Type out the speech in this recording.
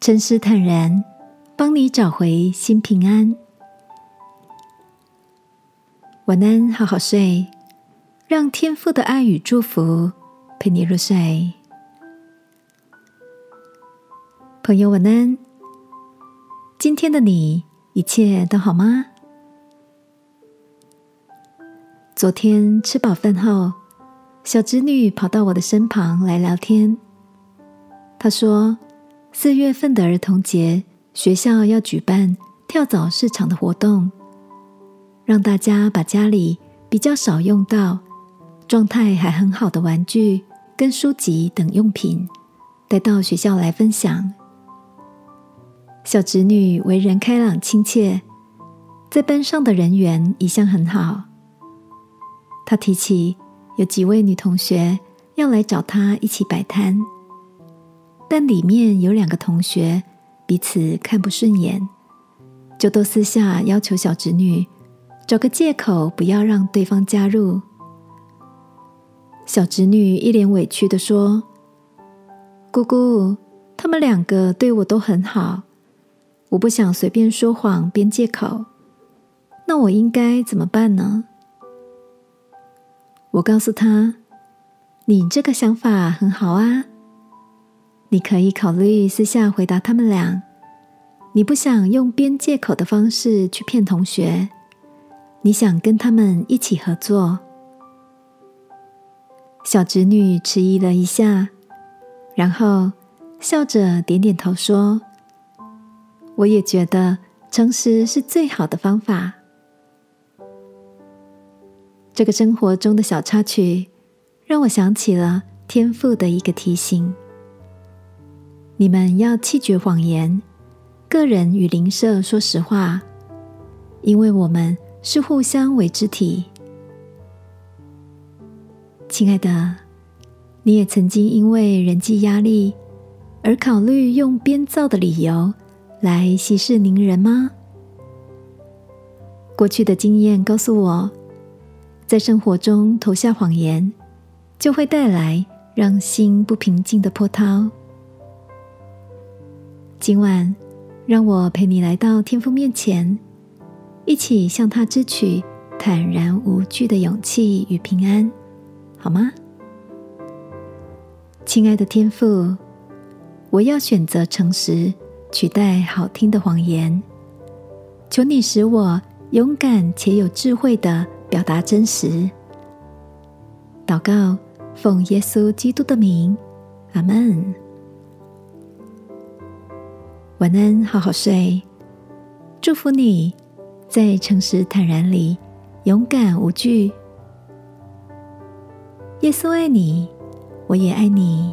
诚实坦然，帮你找回心平安。晚安，好好睡，让天父的爱与祝福陪你入睡。朋友，晚安。今天的你一切都好吗？昨天吃饱饭后，小侄女跑到我的身旁来聊天。她说。四月份的儿童节，学校要举办跳蚤市场的活动，让大家把家里比较少用到、状态还很好的玩具跟书籍等用品带到学校来分享。小侄女为人开朗亲切，在班上的人缘一向很好。她提起有几位女同学要来找她一起摆摊。但里面有两个同学彼此看不顺眼，就都私下要求小侄女找个借口不要让对方加入。小侄女一脸委屈的说：“姑姑，他们两个对我都很好，我不想随便说谎编借口，那我应该怎么办呢？”我告诉他：“你这个想法很好啊。”你可以考虑私下回答他们俩，你不想用编借口的方式去骗同学，你想跟他们一起合作。小侄女迟疑了一下，然后笑着点点头说：“我也觉得诚实是最好的方法。”这个生活中的小插曲，让我想起了天赋的一个提醒。你们要弃绝谎言，个人与邻舍说实话，因为我们是互相为肢体。亲爱的，你也曾经因为人际压力而考虑用编造的理由来息事宁人吗？过去的经验告诉我，在生活中投下谎言，就会带来让心不平静的波涛。今晚，让我陪你来到天父面前，一起向他支取坦然无惧的勇气与平安，好吗？亲爱的天父，我要选择诚实取代好听的谎言，求你使我勇敢且有智慧的表达真实。祷告，奉耶稣基督的名，阿门。晚安，好好睡。祝福你在诚实坦然里勇敢无惧。耶稣爱你，我也爱你。